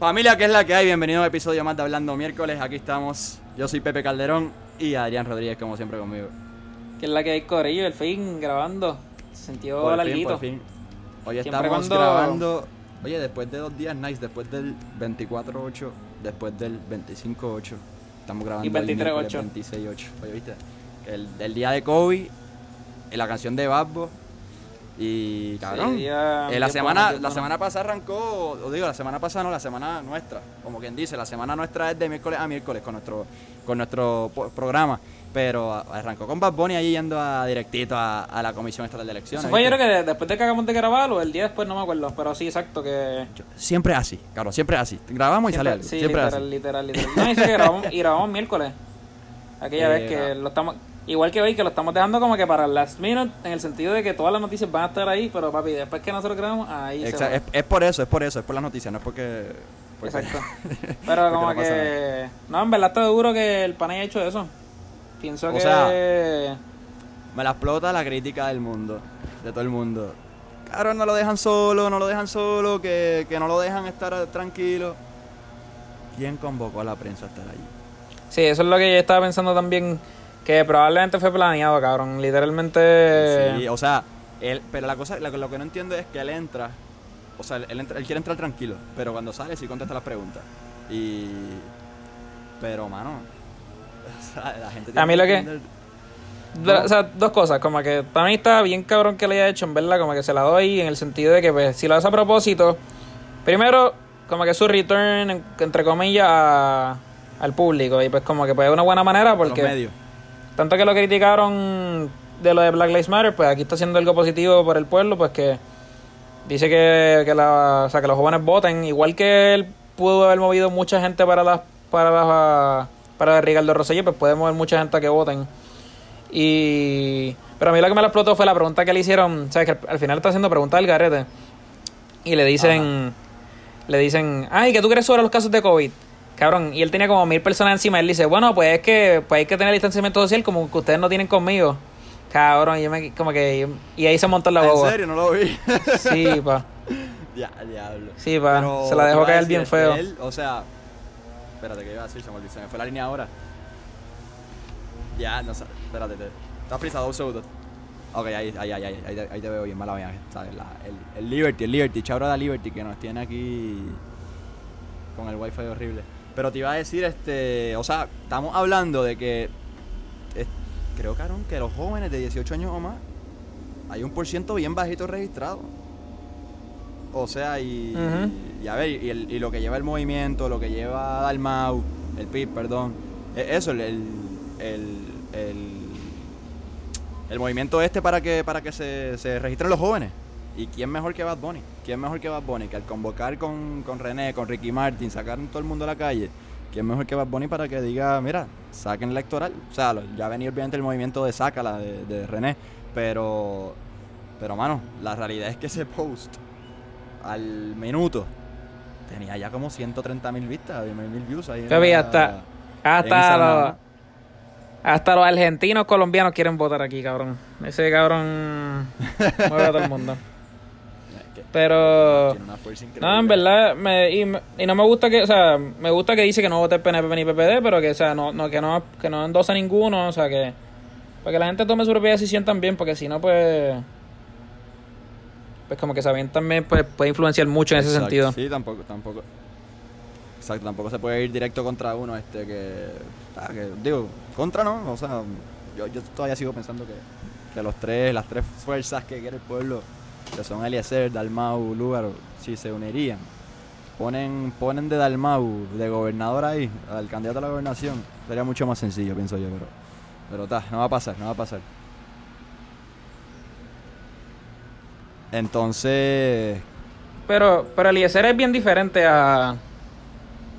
Familia, ¿qué es la que hay? Bienvenido a un episodio más de Hablando Miércoles. Aquí estamos. Yo soy Pepe Calderón y Adrián Rodríguez, como siempre, conmigo. Que es la que hay Corillo, el fin grabando. Se sintió Por fin, larguito. por fin. Hoy Siempre estamos cuando- grabando. Oye, después de dos días, nice. Después del 24-8, después del 25-8. Estamos grabando Y hoy 23-8. miércoles 26-8. Oye, ¿viste? El, el día de Kobe, la canción de Babbo. Y cabrón. Sí, ya- Eh, la semana, la semana pasada arrancó, o digo, la semana pasada no, la semana nuestra, como quien dice, la semana nuestra es de miércoles a miércoles con nuestro, con nuestro programa, pero arrancó con Bad Bunny ahí yendo a directito a, a la Comisión Estatal de Elecciones. Eso fue yo creo que después de que acabamos de grabar o el día después, no me acuerdo. Pero sí, exacto, que... Yo- Siempre así, cabrón, siempre así. Grabamos y sale algo. sí, siempre literal, así. literal, literal. No, dice que grabamos, y grabamos miércoles. Aquella Eh, vez que lo estamos... Igual que hoy, que lo estamos dejando como que para el last minute, en el sentido de que todas las noticias van a estar ahí, pero papi, después que nosotros grabamos, ahí se va. es, es por eso, es por eso, es por las noticias, no es porque. porque- Exacto. Pero como no que... No, en verdad está duro que el pan haya hecho eso. Pienso O que... sea, Me la explota la crítica del mundo, de todo el mundo. Cabrón, no lo dejan solo, no lo dejan solo, que, que no lo dejan estar tranquilo. ¿Quién convocó a la prensa a estar allí? Sí, eso es lo que yo estaba pensando también, que probablemente fue planeado, cabrón. Literalmente... Sí, o sea, él, pero la cosa, lo, que- lo que no entiendo es que él entra, o sea, él, entra- él quiere entrar tranquilo, pero cuando sale sí contesta las preguntas. Y. Pero, mano. O sea, la gente A mí lo que- Do- O sea, dos cosas, como que para mí está bien cabrón que le haya hecho, en verdad, como que se la doy en el sentido de que pues, si lo hace a propósito, primero, como que su return, en- entre comillas, a- al público, y pues como que pues es una buena manera a los porque medios. Tanto que lo criticaron de lo de Black Lives Matter, pues aquí está haciendo algo positivo por el pueblo, pues que dice que, que, la, o sea, que los jóvenes voten, igual que él pudo haber movido mucha gente para las para las para Ricardo Rosselló, pues puede mover mucha gente a que voten. Y pero a mí lo que me lo explotó fue la pregunta que le hicieron, sabes que al, al final está haciendo preguntas del garete y le dicen le dicen, "Ay, ¿qué tú crees sobre los casos de COVID?" Cabrón, y él tenía como mil personas encima. Él dice, bueno, pues es que pues hay que tener distanciamiento social como que ustedes no tienen conmigo. Cabrón, y yo me como que y ahí se montó la ¿En boba. serio? No lo vi. Sí, pa. ya, diablo. Sí, pa. Pero se la dejó caer bien feo. él, o sea, espérate que iba a decir, se me, se me fue la línea ahora. Ya, no sé, espérate, te, está frisado un segundo. Ok, ahí, ahí, ahí, ahí, ahí, te- ahí te veo bien, mala mía. el, el Liberty, el Liberty, chabra da Liberty que nos tiene aquí con el wifi horrible. Pero te iba a decir, este, o sea, estamos hablando de que es- creo, Carón, que los jóvenes de 18 años o más hay un por ciento bien bajito registrado. O sea, y, Ujú. y a ver, y, el- y lo que lleva el movimiento, lo que lleva Dalmau, el PIB, perdón, e- eso, el, el, el, el- el movimiento este para que, para que se, se registren los jóvenes. ¿Y quién mejor que Bad Bunny? ¿Quién mejor que Bad Bunny? Que al convocar con, con René, con Ricky Martin, sacar a todo el mundo a la calle, ¿quién mejor que Bad Bunny para que diga, mira, saquen la electoral? O sea, ya venía obviamente el movimiento de sácala de, de René, pero, pero mano, la realidad es que ese post al minuto tenía ya como 130 mil vistas, mil views ahí. la- hasta, hasta, los, hasta los argentinos colombianos quieren votar aquí, cabrón. Ese cabrón mueve a todo el mundo. Pero... tiene una fuerza increíble. No, en verdad, me, y, me- y no me gusta que, o sea, me gusta que dice que no vote PNP ni PPD, pero que, o sea, no, no, que no, que no endosa ninguno, o sea, que, para que la gente tome su propia decisión también, porque si no, pues, pues como que saben también, pues, puede influenciar mucho en ese sentido. Sí, tampoco, tampoco. Exacto, tampoco se puede ir directo contra uno, este, que, ah, que digo, contra no, o sea, yo, yo todavía sigo pensando que, que los tres, las tres fuerzas que quiere el pueblo, que son Eliezer, Dalmau, Lúgaro, si se unirían, ponen, ponen de Dalmau, de gobernador ahí, al candidato a la gobernación, sería mucho más sencillo, pienso yo, pero, pero ta, no va a pasar, no va a pasar. Entonces, Pero, pero Eliezer es bien diferente a,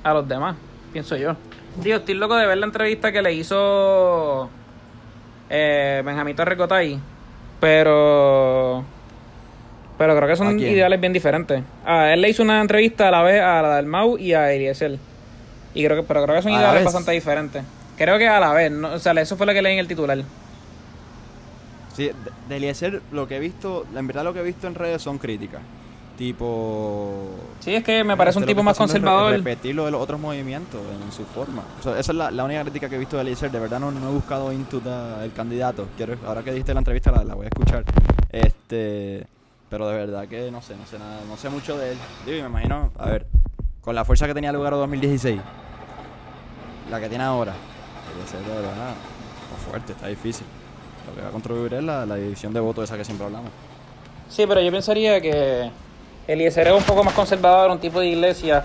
a los demás, pienso yo. Digo, estoy loco de ver la entrevista que le hizo eh, Benjamito Recotay, pero pero creo que ¿A son ideales bien diferentes. A él le hizo una entrevista a la vez a la del Mau y a Eliezer. Y creo que, pero creo que son ¿A la ideales bastante diferentes. Creo que a la vez, ¿no? o sea, eso fue lo que leí en el titular. Sí, de, Eliezer lo que he visto, en verdad lo que he visto en redes son críticas. tipo... Sí, es que me parece un tipo más conservador. repetir lo de los otros movimientos en su forma. O sea, esa es la, la única crítica que he visto de Eliezer. De verdad no, no he buscado the- el candidato. Quiero, ahora que diste la entrevista la, la voy a escuchar. Este, pero de verdad que no sé, no sé nada, no sé mucho de él. Digo, y me imagino, a ver, con la fuerza que tenía lugar en 2016, la que tiene ahora, de verdad está fuerte, está difícil. Lo que va a contribuir es la, la división de votos esa que siempre hablamos. Sí, pero yo pensaría que Eliezer es un poco más conservador, un tipo de iglesia.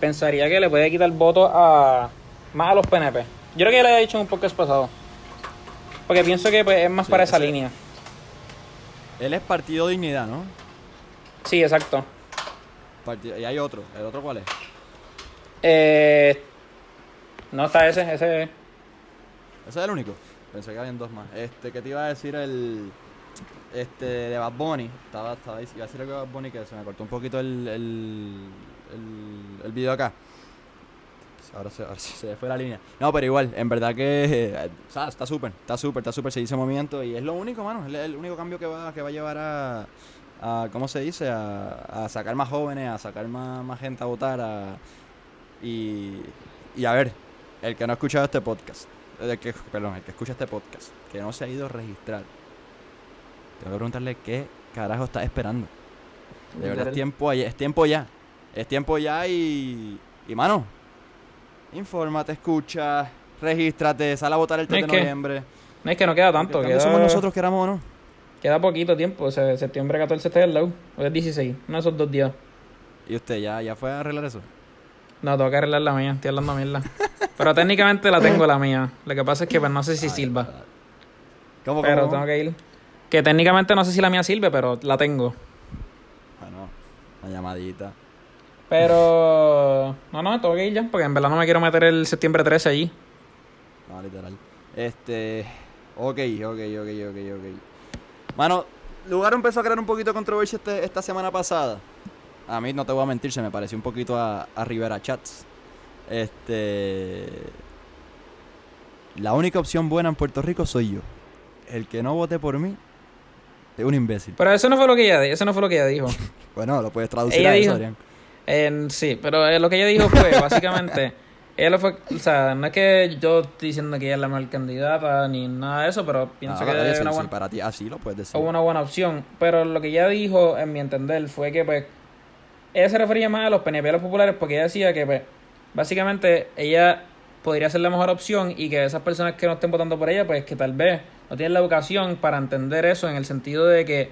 Pensaría que le puede quitar votos a más a los PNP. Yo creo que ya lo había dicho en un podcast pasado. Porque pienso que pues, es más Sí, para esa ese- línea. Él es Partido Dignidad, ¿no? Sí, exacto. Partido- y hay otro. ¿El otro cuál es? Eh, no está ese, ese. Ese es el único. Pensé que habían dos más. Este, ¿qué te iba a decir el. Este, de Bad Bunny. Estaba, estaba iba a decir algo de Bad Bunny que se me cortó un poquito el. el. el, el video acá. Ahora se, ahora se fue la línea. No, pero igual, en verdad que. eh, o sea, está súper, está súper, está súper. Se dice movimiento y es lo único, mano. Es el único cambio que va, que va a llevar a. a ¿Cómo se dice? A, a sacar más jóvenes, a sacar más, más gente a votar. A, y. Y a ver, el que no ha escuchado este podcast, el que, perdón, el que escucha este podcast, que no se ha ido a registrar, tengo que preguntarle qué carajo está esperando. De verdad es tiempo, es tiempo ya. Es tiempo ya y. Y mano, infórmate, escucha, regístrate, sal a votar el 3 Es de que noviembre. No es que no queda tanto, queda, somos nosotros, queramos o no. queda poquito tiempo. O sea, septiembre 14 está al lado. Hoy es 16, uno de esos dos días. Y usted ya, ya fue a arreglar eso. No, tengo que arreglar la mía, estoy hablando mierda. Pero técnicamente la tengo la mía. Lo que pasa es que pues, no sé si sirva. ¿Cómo, cómo, Pero tengo que ir. Que técnicamente no sé si la mía sirve, pero la tengo. Bueno, una llamadita. Pero. No, no, tengo que ir ya, porque en verdad no me quiero meter el septiembre 13 allí. No, literal. Este. Ok, ok, ok, ok, ok. Mano, Lugar empezó a crear un poquito de controversia este- esta semana pasada. A mí, no te voy a mentir, se me pareció un poquito a, a Rivera Chats. Este. La única opción buena en Puerto Rico soy yo. El que no vote por mí es un imbécil. Pero eso no fue lo que ella, eso no fue lo que ella dijo. Bueno, lo puedes traducir Ella a eso, dijo- Adrián. En- sí, pero eh, lo que ella dijo fue, básicamente, ella lo fue, o sea, no es que yo estoy diciendo que ella es la mejor candidata ni nada de eso, pero pienso que es sí, una sí, buena, para ti así lo puedes decir. es una buena opción. Pero lo que ella dijo, en mi entender, fue que, pues, ella se refería más a los PNP, a los populares, porque ella decía que, pues, básicamente, ella podría ser la mejor opción y que esas personas que no estén votando por ella, pues, que tal vez no tienen la educación para entender eso en el sentido de que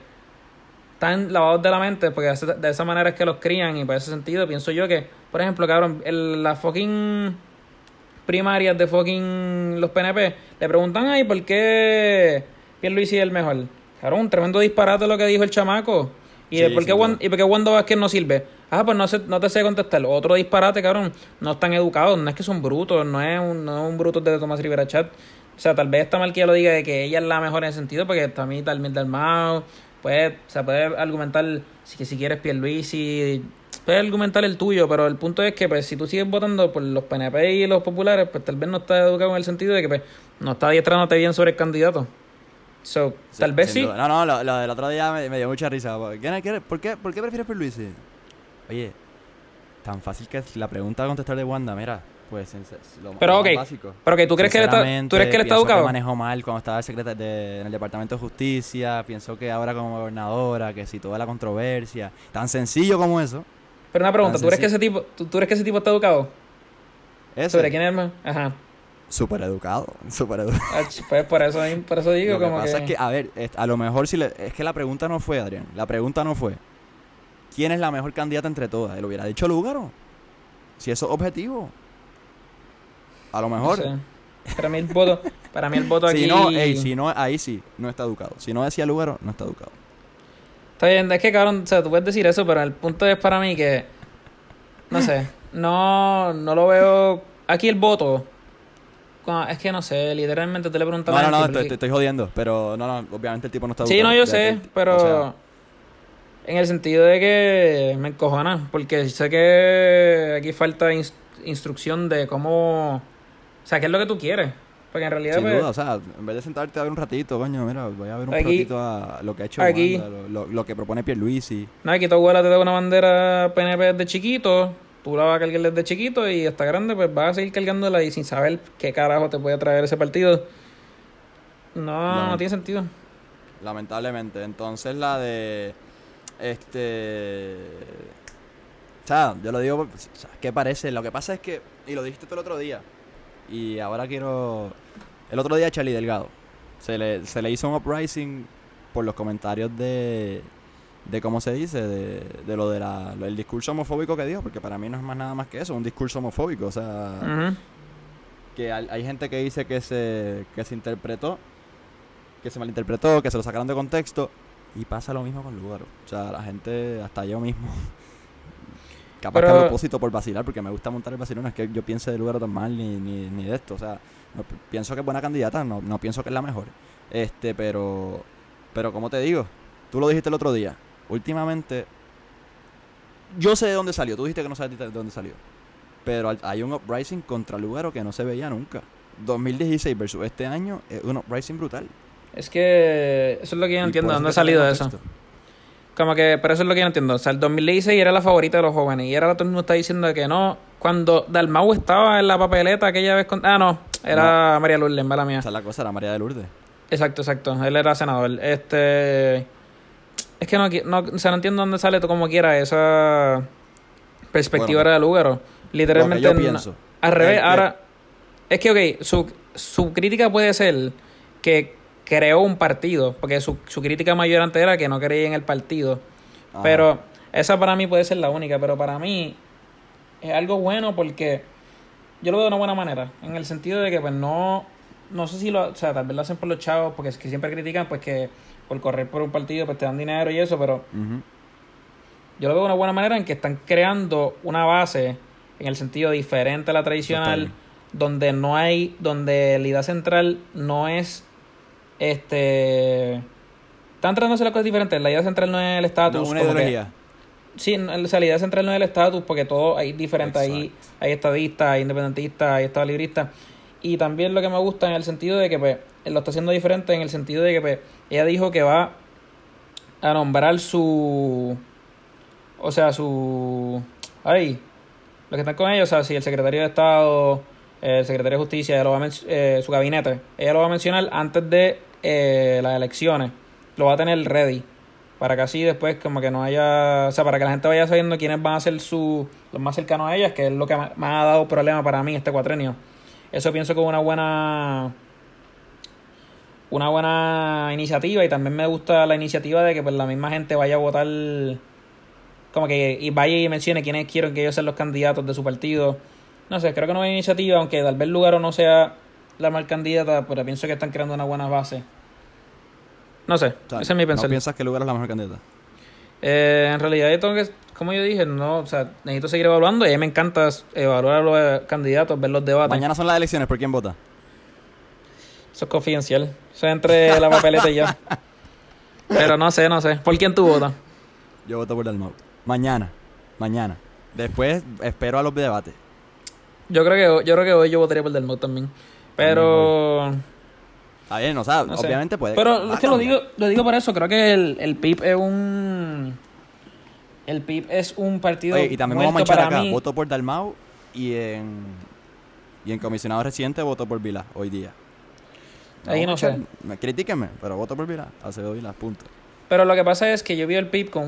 están lavados de la mente, porque de esa manera es que los crían y por ese sentido pienso yo que, por ejemplo, cabrón, el, las fucking primarias de fucking los PNP le preguntan, ay, ¿por qué Pierluisi es el mejor? Cabrón, un tremendo disparate lo que dijo el chamaco. ¿Y Sí, de por, qué duda. ¿Y por qué Wanda Vázquez no sirve? Ah, pues no, sé, no te sé contestar. Otro disparate, cabrón. No están educados, no es que son brutos, no es un, no es un bruto de Tomás Rivera Chat. O sea, tal vez está mal que lo diga de que ella es la mejor en ese sentido, porque también tal del Mao, pues, se puede argumentar si, que si quieres Pierluisi, puedes argumentar el tuyo, pero el punto es que, pues, si tú sigues votando por los PNP y los populares, pues tal vez no estás educado en el sentido de que, pues, no estás adiestrándote bien sobre el candidato. So, Sí, tal vez sí. duda. No, no, lo, lo del otro día me, me dio mucha risa. ¿Quién- quién- ¿Por qué, por qué prefieres Pierluisi? Oye, tan fácil que es la pregunta a contestar de Wanda, mira, pues en- lo, Pero, lo ok, más básico. pero que tú crees que él está, ¿tú crees que él está pienso que educado? manejó mal cuando estaba secreta de- en el Departamento de Justicia. Pienso que ahora como gobernadora, que si toda la controversia. Tan sencillo como eso. Pero una pregunta, ¿tú crees, que ese tipo, tú, tú crees que ese tipo está educado? Eso. ¿Sobre quién es más? Ajá. Súper educado, súper educado. Ah, Pues por eso, por eso digo Lo que como pasa que... es que, a ver, a lo mejor si le, es que la pregunta no fue, Adrián. La pregunta no fue, ¿quién es la mejor candidata entre todas? Él hubiera dicho Lugaro. Si eso es objetivo. A lo no mejor. sé. Para mí el voto, para mí el voto aquí... Si no, ey, si no, ahí sí, no está educado. Si no decía Lugaro, no está educado. Está bien, es que cabrón, o sea, tú puedes decir eso, pero el punto es para mí que... No sé, no, no lo veo... Aquí el voto... Es que no sé, literalmente te le preguntas No, no, no, estoy, estoy jodiendo. Pero no, no, obviamente el tipo no está Sí, educado. no, yo sé, que- pero o sea, en el sentido de que me encojona, porque sé que aquí falta ins- instrucción de cómo, sea, qué es lo que tú quieres. Porque en realidad. Sin pues, duda, o sea, en vez de sentarte a ver un ratito, coño, mira, voy a ver un Aquí- ratito a lo que ha hecho aquí- Wanda, lo, que propone Pierluisi. Nada, aquí tu abuela te da una bandera PNP desde chiquito, tú la vas a cargar desde chiquito y hasta grande, pues vas a seguir cargándola y sin saber qué carajo te puede traer ese partido. No, no tiene sentido. Lamentablemente. Entonces la de. Este. O sea, yo lo digo. o sea, ¿Qué parece? Lo que pasa es que. Y lo dijiste tú el otro día. Y ahora quiero. El otro día, Charlie Delgado. Se le, se le hizo un uprising por los comentarios de. De cómo se dice, de, de lo del el discurso homofóbico que dijo, porque para mí no es más nada más que eso, un discurso homofóbico. O sea, que hay, hay gente que dice que se, que se interpretó, que se malinterpretó, que se lo sacaron de contexto, y pasa lo mismo con Lugaro. O sea, la gente, hasta yo mismo, capaz que a propósito por vacilar, porque me gusta montar el vacilón, no es que yo piense de Lugaro tan mal ni, ni, ni de esto. O sea, no, pienso que es buena candidata, no, no pienso que es la mejor. Este, pero, pero como te digo, tú lo dijiste el otro día, últimamente, yo sé de dónde salió, tú dijiste que no sabes de dónde salió. Pero hay un uprising contra Lugaro que no se veía nunca. 2016 versus este año es un uprising brutal. Es que eso es lo que yo no Y entiendo, ¿dónde ha salido eso? Como que, pero eso es lo que yo no entiendo. O sea, el 2016 era la favorita de los jóvenes y ahora todo el mundo está diciendo que no. Cuando Dalmau estaba en la papeleta aquella vez con... Ah, no, era María Lourdes, mala mía. Esa es la cosa, era María de Lourdes. Exacto, exacto. Él era senador. Este. Es que no, no, o sea, no entiendo dónde sale tú como quiera esa perspectiva Bueno, de Lugaro. Literalmente. yo pienso al revés, es que- ahora. Es que, ok, su, su crítica puede ser que creó un partido. Porque su, su crítica mayor antes era que no creía en el partido. Ajá. Pero esa para mí puede ser la única. Pero para mí es algo bueno porque yo lo veo de una buena manera. En el sentido de que, pues, no. No sé si lo. O sea, tal vez lo hacen por los chavos, porque es que siempre critican, pues, que por correr por un partido, pues te dan dinero y eso. Pero yo lo veo de una buena manera en que están creando una base en el sentido diferente a la tradicional, Total. donde no hay, donde la idea central no es este están hacer las cosas diferentes. La idea central no es el estatus. No, una que- ideología. sí, o sea, la idea central no es el estatus, porque todo hay diferente. Exacto. hay estadistas, hay independentistas, hay estadolibristas. Y también lo que me gusta en el sentido de que pues, lo está haciendo diferente, en el sentido de que pues, ella dijo que va a nombrar su. O sea, su. Ay, los que están con ella, o sea, si el secretario de Estado, el secretario de Justicia, ella lo va a eh, su gabinete, ella lo va a mencionar antes de eh, las elecciones. Lo va a tener ready. Para que así después, como que no haya. O sea, para que la gente vaya sabiendo quiénes van a ser su, los más cercanos a ellas, que es lo que más ha dado problema para mí este cuatrenio. Eso pienso que es una buena una buena iniciativa y también me gusta la iniciativa de que pues la misma gente vaya a votar como que y vaya y mencione quiénes quieren que ellos sean los candidatos de su partido. No sé, creo que no hay iniciativa, aunque tal vez Lugaro no sea la mal candidata, pero pienso que están creando una buena base. No sé, ese es mi ¿No pensar. piensas que Lugaro es la mejor candidata? Eh, en realidad yo tengo que, como yo dije, no, o sea, necesito seguir evaluando y a mí me encanta evaluar a los candidatos, ver los debates. Mañana son las elecciones, ¿por quién vota? Eso es confidencial. Eso es entre la papeleta y yo. Pero no sé, no sé. ¿Por quién tú votas? Yo voto por Dalmau. Mañana. Mañana. Después espero a los debates. Yo creo que yo creo que hoy yo votaría por Delmont también. Pero Está bien, o sea, no sé. obviamente puede. Pero es que lo digo, lo digo por eso, creo que el, el PIB es un el PIB es un partido Oye, y también voy a muerto manchar para acá. mí. Voto por Dalmau y en. Y en comisionado reciente voto por Vila hoy día. Ahí no sé. Critíquenme, pero voto por Vila. Acevedo Vila, punto. Pero lo que pasa es que yo veo el PIB con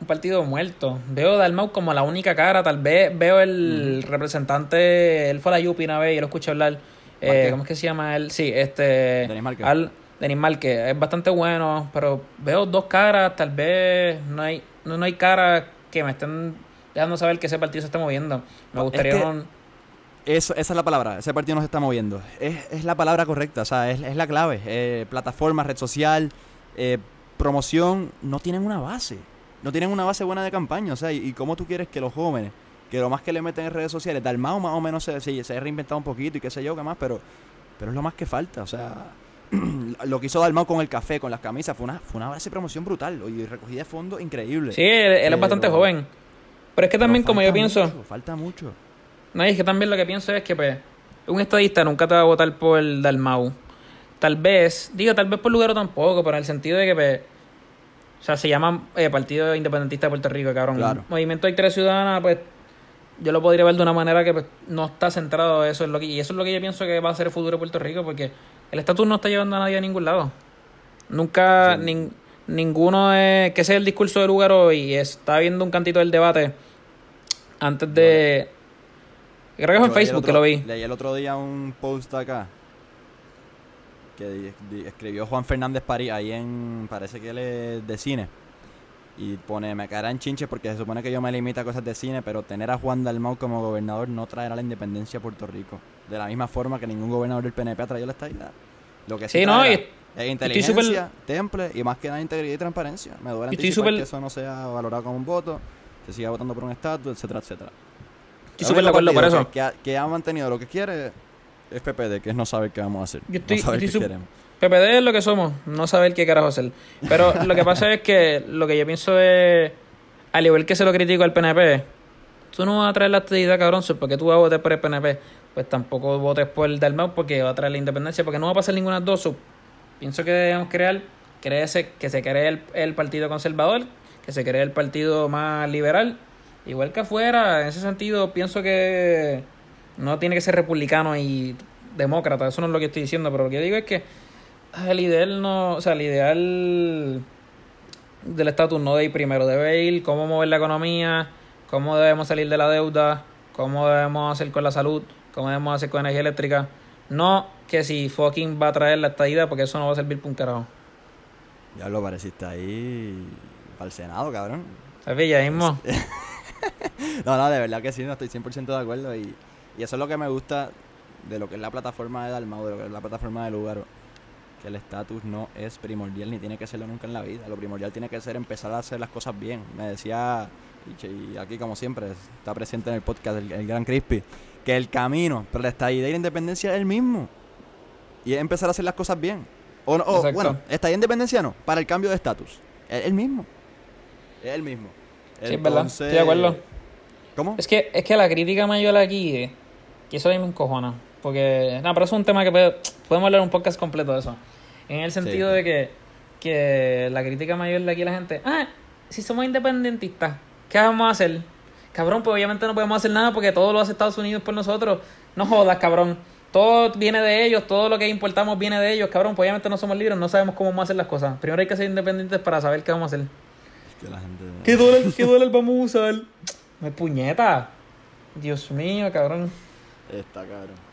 un partido muerto. Veo a Dalmau como la única cara. Tal vez veo el representante. Él fue a la Yupi una vez y yo lo escuché hablar. Eh. ¿Cómo es que se llama él? Sí, este. Denis Márquez. Al, Denis Márquez. Es bastante bueno, pero veo dos caras. Tal vez no hay, no, no hay caras que me estén dejando saber que ese partido se está moviendo. Me Es gustaría. que- un- Eso, esa es la palabra. Ese partido no se está moviendo. Es, es la palabra correcta. O sea, es, es la clave. Eh, plataforma, red social, eh, promoción. No tienen una base. No tienen una base buena de campaña. O sea, y, y cómo tú quieres que los jóvenes, que lo más que le meten en redes sociales, Dalmau más o menos se, se, se ha reinventado un poquito y qué sé yo, qué más, pero, pero es lo más que falta. O sea, lo que hizo Dalmau con el café, con las camisas, fue una, fue una base de promoción brutal. Y recogida de fondo increíble. Sí, él, él es bastante joven. Pero es que también, como yo pienso. mucho, falta mucho. No, y es que también lo que pienso es que, pues, un estadista nunca te va a votar por Dalmau. Tal vez, digo, tal vez por Lugaro tampoco, pero en el sentido de que, pues, o sea, se llama eh, Partido Independentista de Puerto Rico, cabrón. Claro. Movimiento de Victoria Ciudadana, pues, yo lo podría ver de una manera que pues, no está centrado eso es lo que, y eso es lo que yo pienso que va a ser el futuro de Puerto Rico, porque el estatus no está llevando a nadie a ningún lado. Nunca, Sí. nin- ninguno es, que ese es el discurso de Lugaro y está viendo un cantito del debate antes de... Creo que fue en Facebook que lo vi. Leí el otro día un post acá que escribió Juan Fernández París ahí en. Parece que él es de cine. Y pone, me caerán chinches porque se supone que yo me limito a cosas de cine, pero tener a Juan Dalmau como gobernador no traerá la independencia a Puerto Rico. De la misma forma que ningún gobernador del PNP ha traído la estabilidad. Lo que sí, Sí, no, traerá y- es inteligencia, temple y más que nada integridad y transparencia. Me duele anticipar súper- que eso no sea valorado como un voto, se siga votando por un estatus, etcétera, etcétera. Estoy súper de acuerdo por eso. Que, que ha, que ha mantenido lo que quiere es PPD, que es no saber qué vamos a hacer. Yo estoy- no saber yo qué queremos. PPD es lo que somos, no saber qué carajo hacer. Pero lo que pasa es que lo que yo pienso es, al igual que se lo critico al PNP, tú no vas a traer la actividad, cabrón, porque tú vas a votar por el PNP. Pues tampoco votes por el Dalmau porque va a traer la independencia, porque no va a pasar ninguna dos. so, pienso que debemos crear, créese- que se cree el, el partido conservador, que se cree el partido más liberal. Igual que afuera, en ese sentido, pienso que no tiene que ser republicano y demócrata, eso no es lo que estoy diciendo, pero lo que digo es que el ideal no, o sea, el ideal del estatus no debe ir primero, debe ir cómo mover la economía, cómo debemos salir de la deuda, cómo debemos hacer con la salud, cómo debemos hacer con energía eléctrica, no que si fucking va a traer la estadidad, porque eso no va a servir para un carajo. Ya lo pareciste ahí para el Senado, cabrón. ¿Sabes? Ya mismo. No, no, de verdad que sí, no estoy 100% de acuerdo. Y, y eso es lo que me gusta de lo que es la plataforma de Dalmau, de lo que es la plataforma de Lugaro. Que el estatus no es primordial ni tiene que serlo nunca en la vida. Lo primordial tiene que ser empezar a hacer las cosas bien. Me decía, y aquí como siempre, está presente en el podcast el, el gran Crispy, que el camino para la estadía y la independencia es el mismo. Y es empezar a hacer las cosas bien. O, o, bueno, estadía e independencia no, para el cambio de estatus. Es el mismo. Es el mismo. Sí, es verdad, estoy de acuerdo. ¿Cómo? Es que, es que la crítica mayor aquí, eh, que eso a mí me encojona. Porque, no, pero eso es un tema que puede- podemos hablar un podcast completo de eso. En el sentido sí. de que, que la crítica mayor de aquí la gente, ah, si somos independentistas, ¿qué vamos a hacer? Cabrón, pues obviamente no podemos hacer nada porque todo lo hace Estados Unidos por nosotros. No jodas, cabrón. Todo viene de ellos, todo lo que importamos viene de ellos, cabrón. Pues obviamente no somos libres, no sabemos cómo vamos a hacer las cosas. Primero hay que ser independientes para saber qué vamos a hacer. Que la gente... ¿Qué dólar, qué dólar vamos a usar? Me puñeta. Dios mío, cabrón. Está cabrón.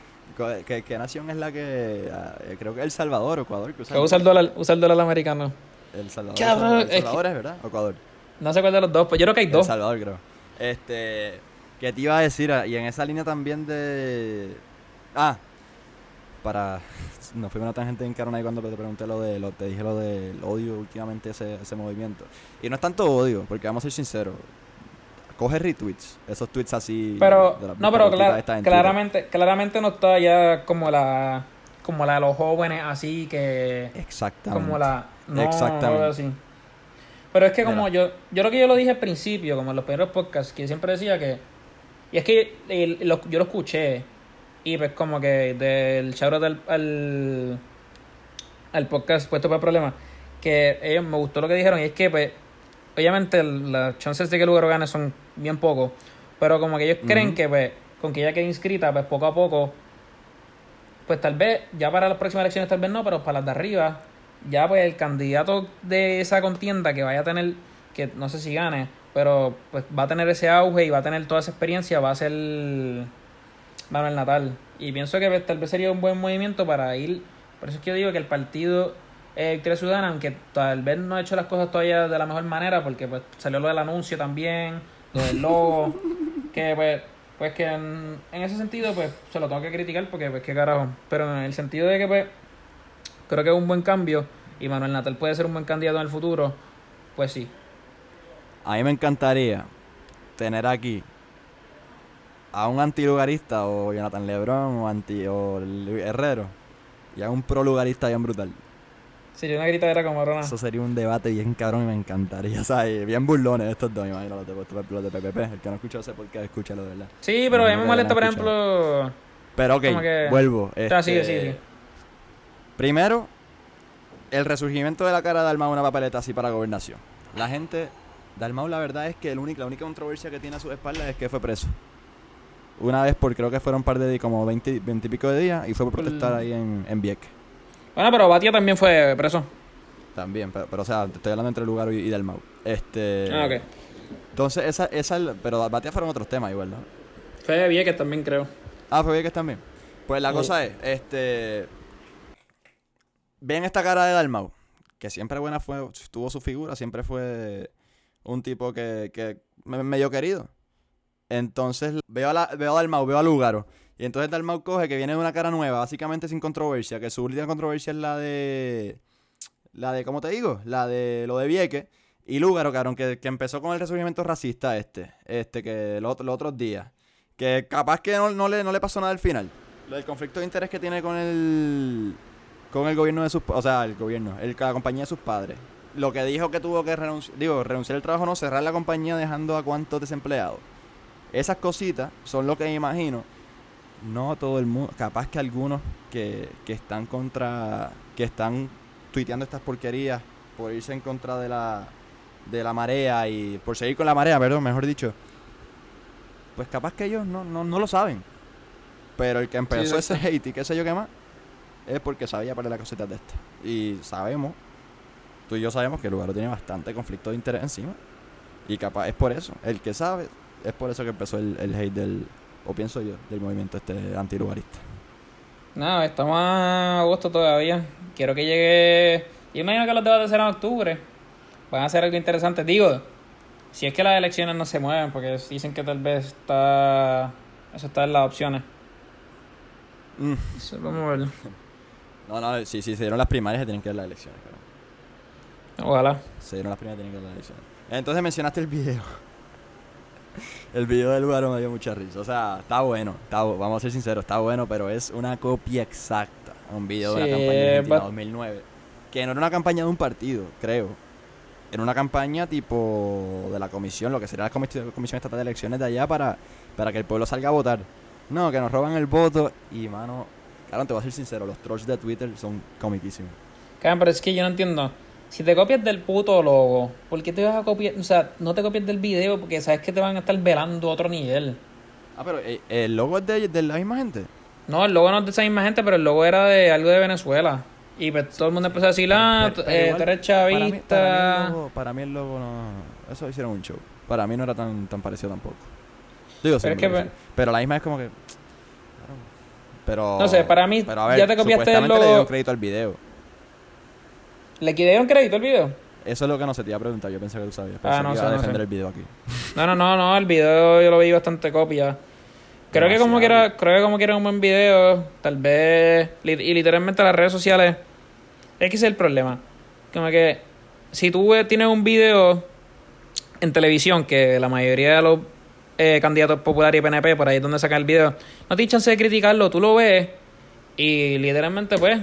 ¿Qué, qué nación es la que...? ah, eh, creo que El Salvador, Ecuador. Que usa el dólar, usa el dólar americano. El Salvador. Cabrón, El es Salvador es, verdad? ¿O Ecuador. No sé cuál de los dos, pues yo creo que hay El dos. Salvador, creo. Este... ¿Qué te iba a decir? Ah, Y en esa línea también de... Ah, para... Nos fuimos una tangente en Carona y cuando te pregunté lo de... Lo, te dije lo del odio últimamente ese, ese movimiento. Y no es tanto odio, porque vamos a ser sinceros. Coge retweets. Esos tweets así... Pero, de no, pero clara- Twitter. claramente, claramente no está ya como la, como la de los jóvenes así que, Exactamente. como la, no, Exactamente. no así. Pero es que como Mira. yo, yo creo que yo lo dije al principio, como en los primeros podcasts, que yo siempre decía que, y es que lo- yo lo escuché, y pues como que del shout al, al, al podcast puesto para el problema, que ellos me gustó lo que dijeron, y es que pues, obviamente las chances de que el lugar gane son bien pocos, pero como que ellos creen que pues, con que ella quede inscrita, pues poco a poco, pues tal vez, ya para las próximas elecciones tal vez no, pero para las de arriba, ya pues el candidato de esa contienda que vaya a tener, que no sé si gane, pero pues va a tener ese auge y va a tener toda esa experiencia, va a ser Manuel Natal. Y pienso que pues, tal vez sería un buen movimiento para ir, por eso es que yo digo que el partido eh, Victoria Ciudadana, aunque tal vez no ha hecho las cosas todavía de la mejor manera, porque pues salió lo del anuncio también, lo del logo, que pues, pues que en, en ese sentido pues se lo tengo que criticar porque pues qué carajo, pero en el sentido de que pues creo que es un buen cambio y Manuel Natal puede ser un buen candidato en el futuro, pues sí. A mí me encantaría tener aquí a un antilugarista o Jonathan Lebron o anti o Luis Herrero y a un pro lugarista bien brutal. Sería una gritadera como Rona. Eso sería un debate bien cabrón y me encantaría, ¿sabes? Bien burlones estos dos, imagino, los de, los de PPP. El que no escuchó ese podcast, escúchalo, de verdad. Sí, pero a mí No me molesta, por ejemplo, Pero ok, Como que- vuelvo. Ah, sigue, este, sigue, sigue. Primero, el resurgimiento de la cara de Dalmau una papeleta así para gobernación. La gente, Dalmau la verdad es que el único, la única controversia que tiene a su espalda es que fue preso. Una vez por creo que fueron un par de días, como 20, 20 y pico de días, y fue por Por- protestar ahí en, en Vieques. Bueno, pero Batia también fue preso. También, pero, pero, o sea, te estoy hablando entre Lugaro y, y Dalmau. Este, Ah, ok. Entonces, esa, esa, pero Batia fueron otros temas igual, ¿no? Fue Vieques también, creo. Ah, fue Vieques también. Pues la Sí. cosa es, este. Ven esta cara de Dalmau, que siempre buena fue, tuvo su figura, siempre fue un tipo que, que me- medio querido. Entonces veo a, la, veo a Dalmau, veo a Lugaro. Y entonces Dalmau coge que viene de una cara nueva, básicamente sin controversia, que su última controversia es la de. La de, ¿cómo te digo? La de lo de Vieques. Y Lugaro, cabrón, que, que empezó con el resurgimiento racista este, este, que los, otros días. Que capaz que no, no le, no le pasó nada al final. Lo del conflicto de interés que tiene con el. Con el gobierno de sus. O sea, el gobierno, el, la compañía de sus padres. Lo que dijo que tuvo que renunciar. Digo, renunciar al trabajo, no, cerrar la compañía dejando a cuántos desempleados. Esas cositas son lo que imagino. No todo el mundo. Capaz que algunos que, que están contra. Que están tuiteando estas porquerías por irse en contra de la. De la marea y por seguir con la marea, perdón, mejor dicho pues capaz que ellos no, no, no lo saben. Pero el que empezó ese hate y qué sé yo qué más, es porque sabía para las cositas de estas. Y sabemos, tú y yo sabemos que el lugar tiene bastante conflicto de interés encima. Y capaz es por eso. El que sabe, es por eso que empezó el, el hate del, o pienso yo, del movimiento este antilugarista. No, estamos a agosto todavía. Quiero que llegue. Yo imagino que los debates serán en octubre. Van a ser algo interesante. Digo, si es que las elecciones no se mueven, porque dicen que tal vez está. Eso está en las opciones. Mm. Eso vamos a ver. No, no, si, si se dieron las primarias se tienen que dar las elecciones, cabrón. Ojalá. Se dieron las primarias tienen que dar las elecciones. Entonces mencionaste el video. El video del lugar me dio mucha risa. O sea, está bueno. Está, vamos a ser sinceros, está bueno, pero es una copia exacta a un video de la campaña de Argentina but- 2009. Que no era una campaña de un partido, creo. Era una campaña tipo de la comisión, lo que sería la comisión, comisión estatal de elecciones de allá para, para que el pueblo salga a votar. No, que nos roban el voto. Y, mano, claro, te voy a ser sincero, los trolls de Twitter son comiquísimos. Cabrón, pero es que yo no entiendo. Si te copias del puto logo, ¿por qué te vas a copiar? O sea, no te copies del video porque sabes que te van a estar velando a otro nivel. Ah, pero eh, el logo es de, de la misma gente. No, el logo no es de esa misma gente, pero el logo era de algo de Venezuela. Y pues todo el mundo empezó a decir, ah, Pero- tú- pero eh, igual, tú eres para mí- chavista. Para mí, el logo, para mí el logo no. Eso hicieron un show. Para mí no era tan, tan parecido tampoco. Digo, sí, Pero es me que parece. pero la misma es como que. Pero. No sé, para mí, pero a ver, ya te copiaste el supuestamente le logo. dieron crédito al video. ¿Le dieron crédito al video? Eso es lo que no se te iba a preguntar. Yo pensé que tú sabías. Ah, no que sé, iba a no defender sé. el video aquí. No, no, no, no, el video yo lo vi bastante copia. Creo que como quiera, creo que como quiera un buen video, tal vez, y literalmente las redes sociales, es que ese es el problema. Como que si tú tienes un video en televisión, que la mayoría de los eh, candidatos populares y PNP, por ahí es donde sacan el video, no tienes chance de criticarlo, tú lo ves y literalmente pues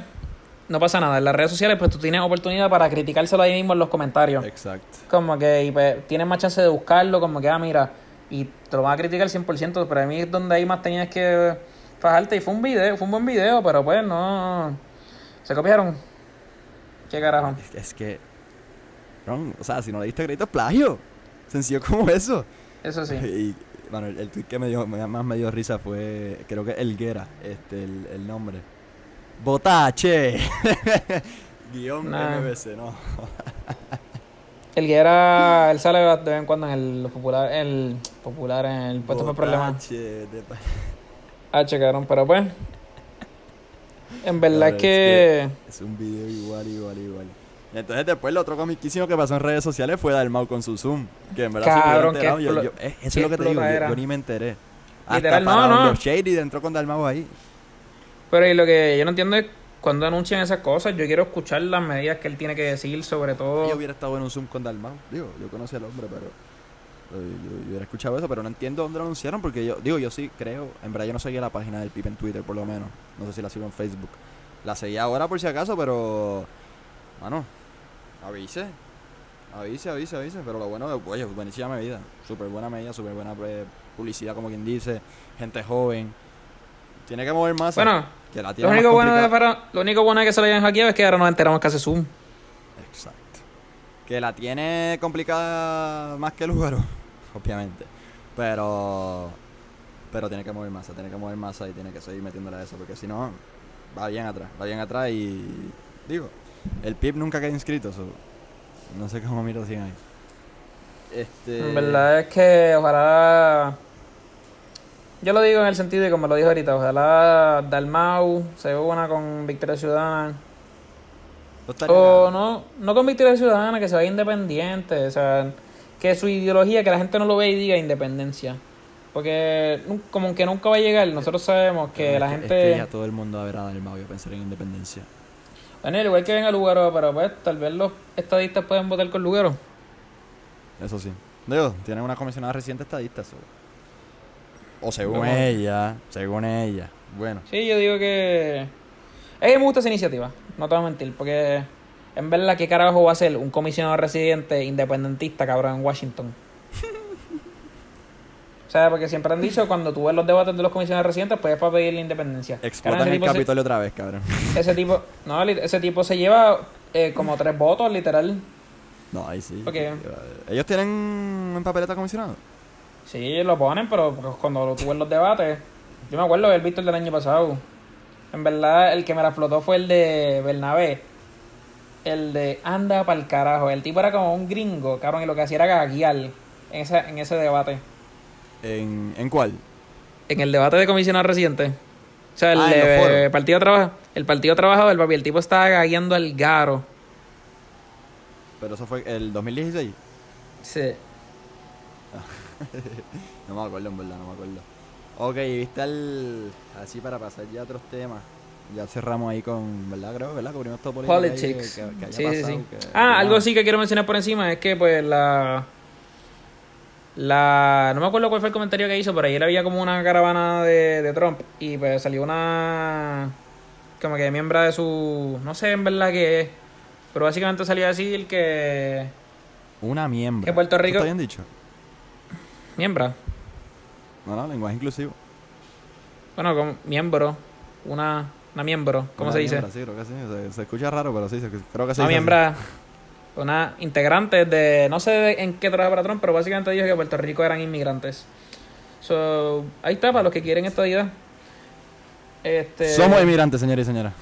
no pasa nada. En las redes sociales pues tú tienes oportunidad para criticárselo ahí mismo en los comentarios. Exacto. Como que y pues, tienes más chance de buscarlo, como que, ah, mira, y te lo van a criticar 100%, pero a mí es donde ahí más tenías que fajarte. Y fue un video, fue un buen video, pero pues no. Se copiaron. ¿Qué carajo? Es, es que. Ron, o sea, si no le diste crédito es plagio. Sencillo como eso. Eso sí. Y, bueno, el, el tweet que me dio, más me dio risa fue, creo que Elguera, este, el, el nombre. Botache. Guión Nah. MBC, no. El que era. Él sale de vez en cuando en el popular. El popular, en el puesto por problemas. Pa- Ah, checaron, pero pues. En verdad Claro, es que. Es un video igual, igual, igual. Entonces después lo otro comiquísimo que pasó en redes sociales fue Dalmau con su Zoom. Que en verdad se Cabrón, qué enterado, yo- yo- eh, Eso es qué lo que te digo, yo, yo ni me enteré. Hasta Literal, no, para no. Shady entró con Dalmau ahí. Pero y lo que yo no entiendo es cuando anuncian esas cosas, yo quiero escuchar las medidas que él tiene que decir, sobre todo. Yo hubiera estado en un Zoom con Dalmau. Digo, yo conocí al hombre, pero. Yo, hubiera escuchado eso, pero no entiendo dónde anunciaron porque yo, digo, yo sí creo. En verdad, yo no seguía la página del Pipe en Twitter, por lo menos. No sé si la sigo en Facebook. La seguía ahora por si acaso, pero. Mano, avise. Avise, avise, avise. Pero lo bueno, oye, buenísima medida. Súper buena medida, súper buena eh, publicidad, como quien dice. Gente joven. Tiene que mover masa. Bueno, que la tiene lo más único, bueno de complicada. Fara- lo único bueno de que se lo hayan hackeado es que ahora nos enteramos que hace zoom. Exacto. Que la tiene complicada más que el Lugaro, obviamente. Pero. Pero tiene que mover masa, tiene que mover masa y tiene que seguir metiéndole a eso, porque si no, va bien atrás, va bien atrás y. Digo, el PIB nunca queda inscrito, so, no sé cómo miro siguen ahí. Este. En verdad es que ojalá. Yo lo digo en el sentido de como lo dijo ahorita, ojalá Dalmau se una con Victoria Ciudadana. no O no, no con Victoria Ciudadana, que se vaya independiente. O sea, que su ideología, que la gente no lo ve y diga independencia. Porque como que nunca va a llegar, nosotros sabemos que Pero la es gente... Es que ya todo el mundo va a ver a Dalmau y a pensar en independencia. Bueno, al igual que venga Lugaro, pero pues tal vez los estadistas pueden votar con Lugaro. Eso sí. Digo, tienen una comisionada reciente estadista. O según Como- ella, según ella. Bueno, Sí, yo digo que... A mí me gusta esa iniciativa, no te voy a mentir, porque en verdad, ¿qué carajo va a ser un comisionado residente independentista, cabrón, en Washington? o sea, porque siempre han dicho, cuando tú ves los debates de los comisionados residentes, pues es para pedir la independencia. Explotan el se- Capitolio otra vez, cabrón. Ese tipo, no, ese tipo se lleva eh, como tres votos, literal. No, ahí sí. Ok. Ellos tienen en papeleta comisionado. Sí, lo ponen, pero cuando tú ves los debates, yo me acuerdo haber visto el del año pasado. En verdad, el que me la explotó fue el de Bernabé. El de anda pa'l carajo. El tipo era como un gringo, cabrón, y lo que hacía era gaguear en ese, en ese debate. ¿En, ¿En cuál? En el debate de comisionado residente. O sea, el Ah, en de foros. partido trabaja, el partido trabajador, papi, el tipo estaba gagueando al garo. Pero eso fue el 2016. Sí. No me acuerdo, en verdad, no me acuerdo. Ok, viste el. Así para pasar ya a otros temas. Ya cerramos ahí con. ¿Verdad? Creo, ¿verdad? Cubrimos todo política ahí Politics. que- que haya sí, sí, pasado, sí. que- Ah, algo sí que quiero mencionar por encima es que pues la la no me acuerdo cuál fue el comentario que hizo, pero ayer había como una caravana de, de Trump y pues salió una como que miembro de su no sé en verdad qué es, pero básicamente salía a decir que Una miembro. Que Puerto Rico- ¿Está bien dicho? Miembro, No, no, lenguaje inclusivo. bueno, como miembro, una una miembro, ¿cómo Una se dice? miembra, sí, creo que sí. Se, se escucha raro, pero sí, se- creo que sí. Una miembra, una integrante de, no sé en qué trabaja para Trump, pero básicamente dijo que Puerto Rico eran inmigrantes. So, ahí está, para los que quieren estadidad. Este, Somos inmigrantes, señores y señoras.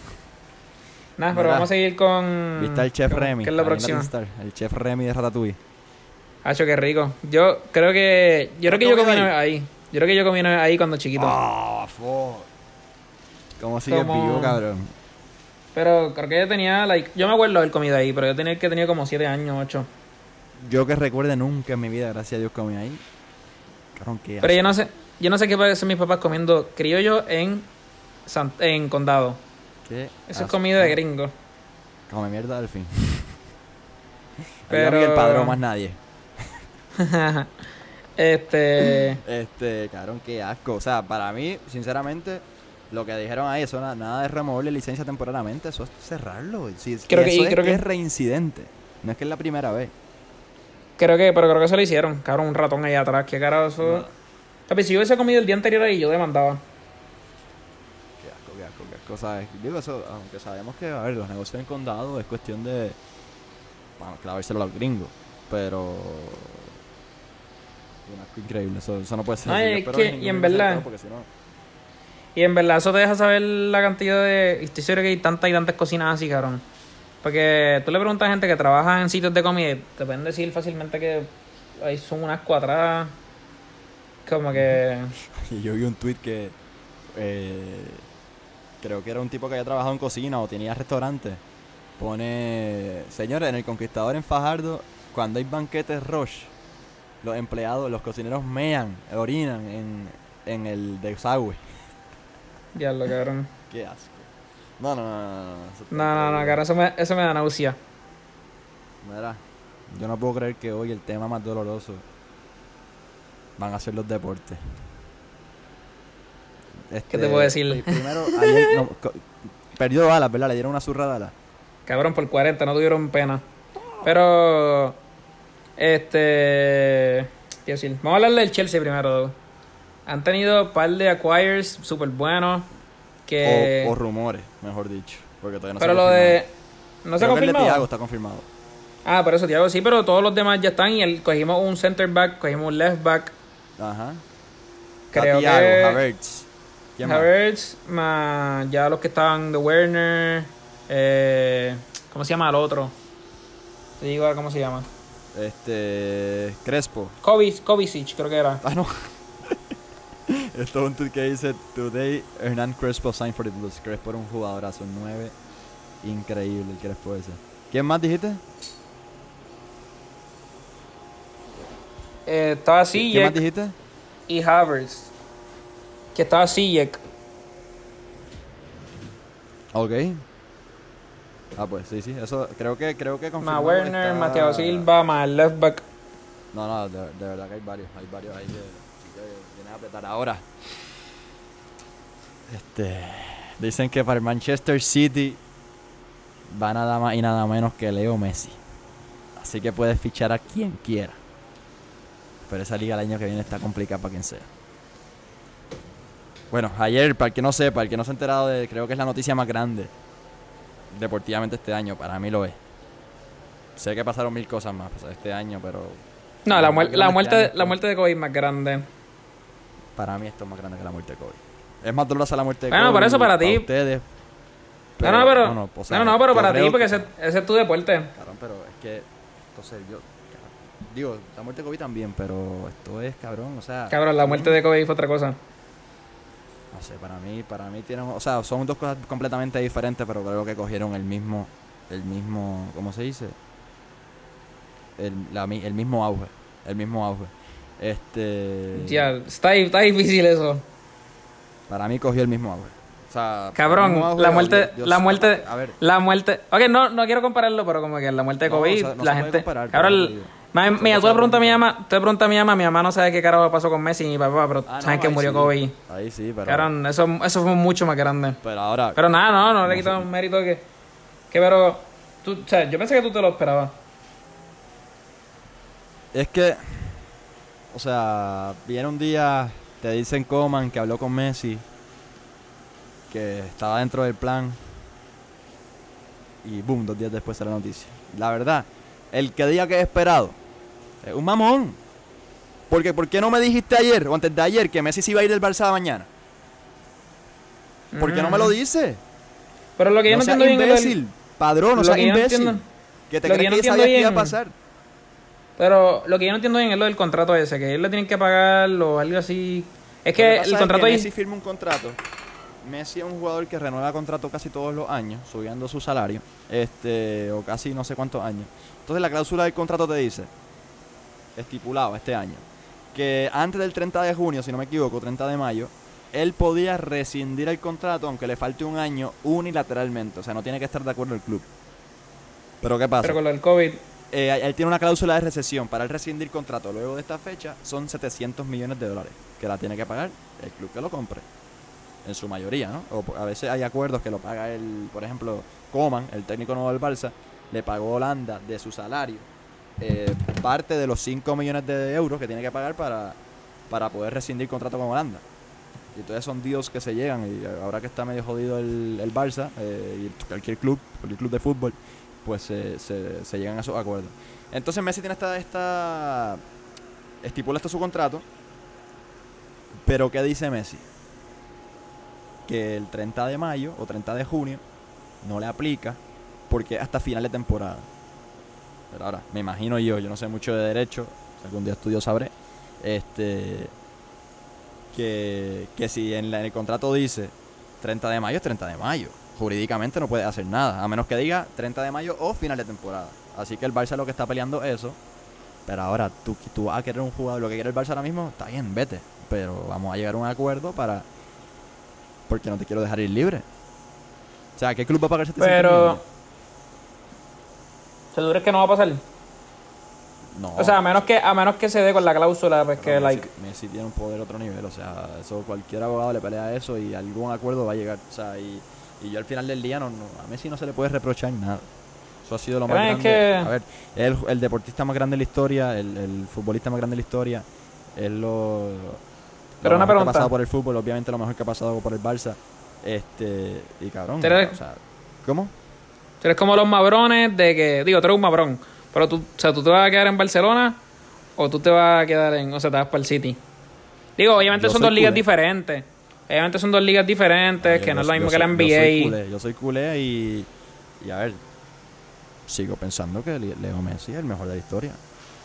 Nada, pero vamos a seguir con... Viste al chef con- Remy. ¿Qué es lo próximo? El chef Remy de Ratatouille. Hacho, qué rico. Yo creo que... Yo creo que yo ¿Has comí ahí. Yo creo que yo comí ahí cuando chiquito. Ah, fuck. ¿Cómo sigue Como- vivo, cabrón? Pero creo que yo tenía, like... Yo me acuerdo haber comido ahí, pero yo tenía que tenía como 7 años, 8. Yo que recuerde nunca en mi vida, gracias a Dios, comí ahí. Cabrón, qué Pero yo no sé... Yo no sé qué parecen mis papás comiendo criollo en, San- en condado. Qué Eso es comida de gringo. Come mierda al fin. Pero- Pero... el padrón más nadie. este. Este, cabrón, qué asco. O sea, para mí, sinceramente, lo que dijeron ahí, eso na- nada de removerle licencia temporalmente, eso es cerrarlo. Sí, Creo que- eso es creo que es reincidente. No es que es la primera vez. Creo que, pero creo que se lo hicieron. Cabrón, un ratón ahí atrás. ¿Qué carajo eso? No. Si yo hubiese comido el día anterior ahí, yo demandaba. Qué asco, qué asco, qué asco. ¿sabes? Digo eso, aunque sabemos que, a ver, los negocios en condado es cuestión de. Bueno, clavárselo a los gringos. Pero. Un asco increíble, eso, eso no puede ser. Ay, es que- y en verdad- porque si no- Y en verdad, eso te deja saber la cantidad de. y Estoy seguro que hay tantas y tantas cocinas así, cabrón. Porque tú le preguntas a gente que trabaja en sitios de comida y te pueden decir fácilmente que ahí son unas cuadradas. Como que. Y yo vi un tweet que eh, creo que era un tipo que había trabajado en cocina o tenía restaurante. Pone, señores, en el Conquistador en Fajardo, cuando hay banquetes Roche, los empleados, los cocineros mean, orinan en, en el desagüe. Diablo, cabrón. Qué asco. No, no, no, no. No, No, no, no, cabrón, eso me, eso me da náusea. Mira, yo no puedo creer que hoy el tema más doloroso van a ser los deportes. ¿Qué te puedo decir? pri- Primero, ayer no, perdió Dallas, ¿verdad? Le dieron una zurra a Dallas. Cabrón, por 40, no tuvieron pena. Pero. Este. ¿Qué decir? Vamos a hablar del Chelsea primero. han tenido un par de acquires súper buenos. Que... O, o rumores, mejor dicho. Porque todavía no pero se lo de. No se ha confirmado. Thiago está confirmado. Ah, por eso Thiago sí, pero todos los demás ya están. Y el, cogimos un center back, cogimos un left back. Ajá. Creo Thiago, que. Havertz. Havertz, más ya los que estaban de Werner. Eh, ¿Cómo se llama el otro? Te digo ahora cómo se llama. Este. Crespo. Kovic, Kovacic, creo que era. Ah, no. Esto es un tweet que dice: Today, Hernán Crespo signed for the Blues. Crespo era un jugadorazo, un 9. Increíble el Crespo ese. ¿Quién más dijiste? Eh, estaba ¿Quién más Sijek dijiste? y Havertz. Que estaba Sijek. Ok. Ah, pues sí, sí. Eso creo que creo que Más confirmado Werner, está- Mateo Silva, más left back. No, no, de, de verdad que hay varios, hay varios ahí que, que vienen a apretar ahora. Este, dicen que para el Manchester City va nada más y nada menos que Leo Messi. Así que puedes fichar a quien quiera. Pero esa liga el año que viene está complicada para quien sea. Bueno, ayer, para el que no sepa, el que no se ha enterado de, creo que es la noticia más grande deportivamente este año, para mí lo es. Sé que pasaron mil cosas más este año, pero No, la, muer- la muerte, este la muerte de Kobe es más grande. Para mí esto es más grande que la muerte de Kobe. Es más dolorosa la muerte de Bueno, Kobe. por eso para ti. ustedes. no, no, pero, no, no, o sea, no, pero para ti, porque que- ese, ese es tu deporte. Cabrón, pero es que entonces yo digo, la muerte de Kobe también, pero esto es cabrón, o sea, Cabrón, la muerte de Kobe fue otra cosa. No sé, para mí, para mí tienen, o sea, son dos cosas completamente diferentes, pero creo que cogieron el mismo el mismo, ¿cómo se dice? El, la el mismo auge, el mismo auge. Este Ya, está, está difícil eso. para mí cogió el mismo auge. O sea, Cabrón, auge, la muerte, la muerte, a ver, la muerte. Ok, no, no quiero compararlo, pero como que la muerte de No, Kobe, o sea, no se la gente. comparar, cabrón, mira, tú le preguntas a mi mamá, tú le preguntas a mi mamá, mi mamá no sabe qué carajo pasó con Messi y mi papá, pero Ah, no, saben que murió sí, Kobe. Ahí sí, pero eso, eso fue mucho más grande. pero ahora Pero nada, no, no le No quitamos sé. mérito que. Que pero. Tú, o sea, yo pensé que tú te lo esperabas. Es que, o sea, viene un día, te dicen Coman que habló con Messi, que estaba dentro del plan, y boom, dos días después sale la noticia. La verdad, el que diga que es esperado, es un mamón. Porque, ¿por qué no me dijiste ayer o antes de ayer que Messi se iba a ir del Barça mañana? ¿Por qué no me lo dices? Pero lo que yo no, no entiendo bien es imbécil, padrón, no seas que no imbécil. que te lo que crees yo no que sabías que iba a bien- pasar. Pero lo que yo no entiendo bien es lo del contrato ese, que ellos le tienen que pagar o algo así. Es que el es contrato ahí. Messi firma un contrato. Messi es un jugador que renueva contrato casi todos los años, subiendo su salario, este, o casi no sé cuántos años. Entonces la cláusula del contrato te dice, estipulado este año, que antes del 30 de junio, si no me equivoco, 30 de mayo, él podía rescindir el contrato aunque le falte un año unilateralmente, o sea, no tiene que estar de acuerdo el club. Pero ¿qué pasa? Pero con del COVID. Eh, él tiene una cláusula de recesión para el rescindir contrato luego de esta fecha son 700 millones de dólares que la tiene que pagar el club que lo compre en su mayoría no o a veces hay acuerdos que lo paga el por ejemplo Coman el técnico nuevo del Barça le pagó Holanda de su salario eh, parte de los 5 millones de euros que tiene que pagar para para poder rescindir contrato con Holanda y entonces son dios que se llegan y ahora que está medio jodido el, el Barça eh, y cualquier club cualquier club de fútbol pues se, se, llegan a esos acuerdos. Entonces Messi tiene esta, esta estipula esto su contrato, pero ¿qué dice Messi? Que el 30 de mayo o 30 de junio no le aplica porque hasta final de temporada. Pero ahora, me imagino yo, yo no sé mucho de derecho, algún día estudio sabré, este que, que si en, la- en el contrato dice 30 de mayo es 30 de mayo. Jurídicamente no puede hacer nada, a menos que diga 30 de mayo o final de temporada. Así que el Barça lo que está peleando es eso. Pero ahora, tú, tú vas a querer un jugador, lo que quiere el Barça ahora mismo, está bien, vete. Pero vamos a llegar a un acuerdo para... Porque no te quiero dejar ir libre. O sea, ¿qué club va a pagar 700 Pero. millones? ¿Seguro es que no va a pasar? No. O sea, a menos que, a menos que se dé con la cláusula, pues que, Messi, like. Messi tiene un poder a otro nivel, o sea, eso cualquier abogado le pelea eso y algún acuerdo va a llegar, o sea, y, y yo al final del día no, no- a Messi no se le puede reprochar nada. Eso ha sido lo más grande. que- A ver, es el, el deportista más grande de la historia, el, el futbolista más grande de la historia, es lo Pero lo una mejor que pregunta. ha pasado por el fútbol, obviamente lo mejor que ha pasado por el Barça. Este, y cabrón, o sea, ¿cómo? Tú eres como los mabrones de que, digo, tú eres un mabrón, pero tú, o sea, tú te vas a quedar en Barcelona o tú te vas a quedar en, o sea, te vas para el City. Digo, obviamente Yo son dos ligas diferentes. Obviamente son dos ligas diferentes, que no es lo mismo que la NBA. Yo soy culé, yo soy culé y, y a ver, sigo pensando que Le- Leo Messi es el mejor de la historia.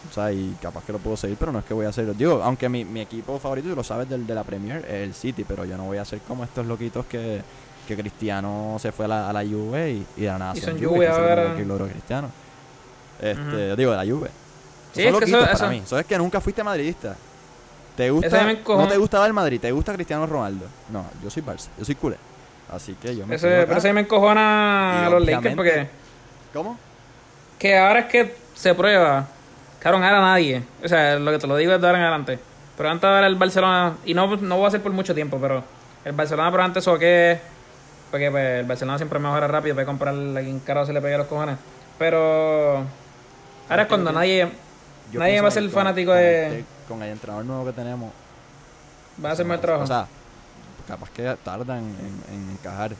O sea, y capaz que lo puedo seguir, pero no es que voy a hacer. Digo, aunque mi, mi equipo favorito, tú lo sabes, del, de la Premier es el City, pero yo no voy a ser como estos loquitos que, que Cristiano se fue a la, a la Juve y, y de la nada Y son Juve, Juve se ahora. que logró Cristiano. Este, Digo, de la Juve. Sí, son es que eso- para eso- mí. Eso es que nunca fuiste madridista. ¿Te Eso gusta? ¿No te gustaba el Madrid? ¿Te gusta Cristiano Ronaldo? No, yo soy Barça, yo soy culé. Así que yo me Eso, pero eso ahí me encojona a los Lakers porque ¿Cómo? que ahora es que se prueba, cabrón, ahora nadie. O sea, lo que te lo digo es de ahora en adelante. Pero antes ahora el Barcelona, y no, no va a ser por mucho tiempo, pero el Barcelona pero antes o que porque pues, el Barcelona siempre mejora rápido, puede comprar a quien caro se le pegue los cojones. Pero ahora es cuando nadie Yo Nadie va a ser con- fanático con de- el te- con el entrenador nuevo que tenemos. va a hacer más trabajo. O sea, capaz que tardan en, en encajar.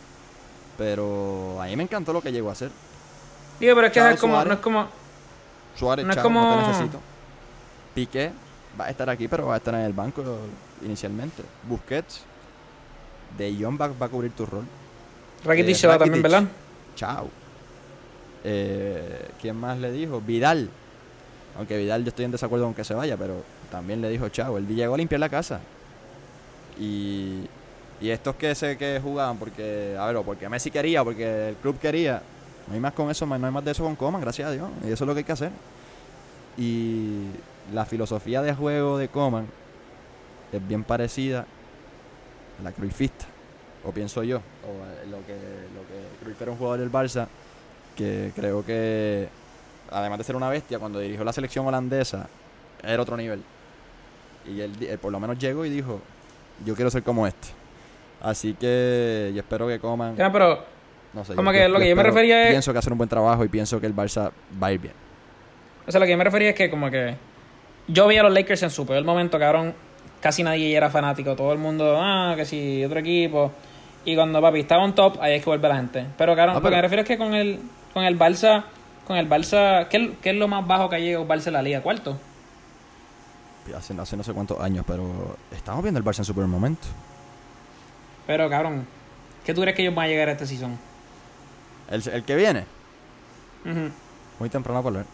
Pero a mí me encantó lo que llegó a hacer. Digo, pero es que es como, Suárez. no es como, Suárez, No es chao, no como- te necesito. Piqué va a estar aquí, pero va a estar en el banco inicialmente. Busquets, De Jong va, va a cubrir tu rol. Rakitic Eh, se va también. ¿verdad? Chao. Eh, ¿Quién más le dijo? Vidal. Aunque Vidal yo estoy en desacuerdo con que se vaya, pero también le dijo chao. Él llegó a limpiar la casa. Y, y estos que sé que jugaban porque, a ver, o porque Messi quería, porque el club quería. No hay más con eso, no hay más de eso con Coman, gracias a Dios. Y eso es lo que hay que hacer. Y la filosofía de juego de Coman es bien parecida a la Cruyffista, o pienso yo, o a lo que, lo que Cruyff era un jugador del Barça, que creo que, además de ser una bestia, cuando dirigió la selección holandesa, era otro nivel. Y él, él por lo menos llegó y dijo, yo quiero ser como este. Así que yo espero que Coman... Ya, pero No sé, Como que lo que yo me refería es- Pienso que hacer un buen trabajo y pienso que el Barça va a ir bien. O sea, lo que yo me refería es que como que yo vi a los Lakers en su peor momento, cabrón, casi nadie era fanático, todo el mundo, ah, que si otro equipo. Y cuando papi estaba on top, ahí es que vuelve la gente. Pero cabrón, Ah, lo que me refiero es que con el con el Barça, con el Barça, ¿qué, es- qué es lo más bajo que ha llegado Barça en la liga? ¿Cuarto? Hace, hace no sé cuántos años, pero estamos viendo el Barça en su peor momento. Pero cabrón, ¿qué tú crees que ellos van a llegar a este season? El, el que viene, muy temprano por ver.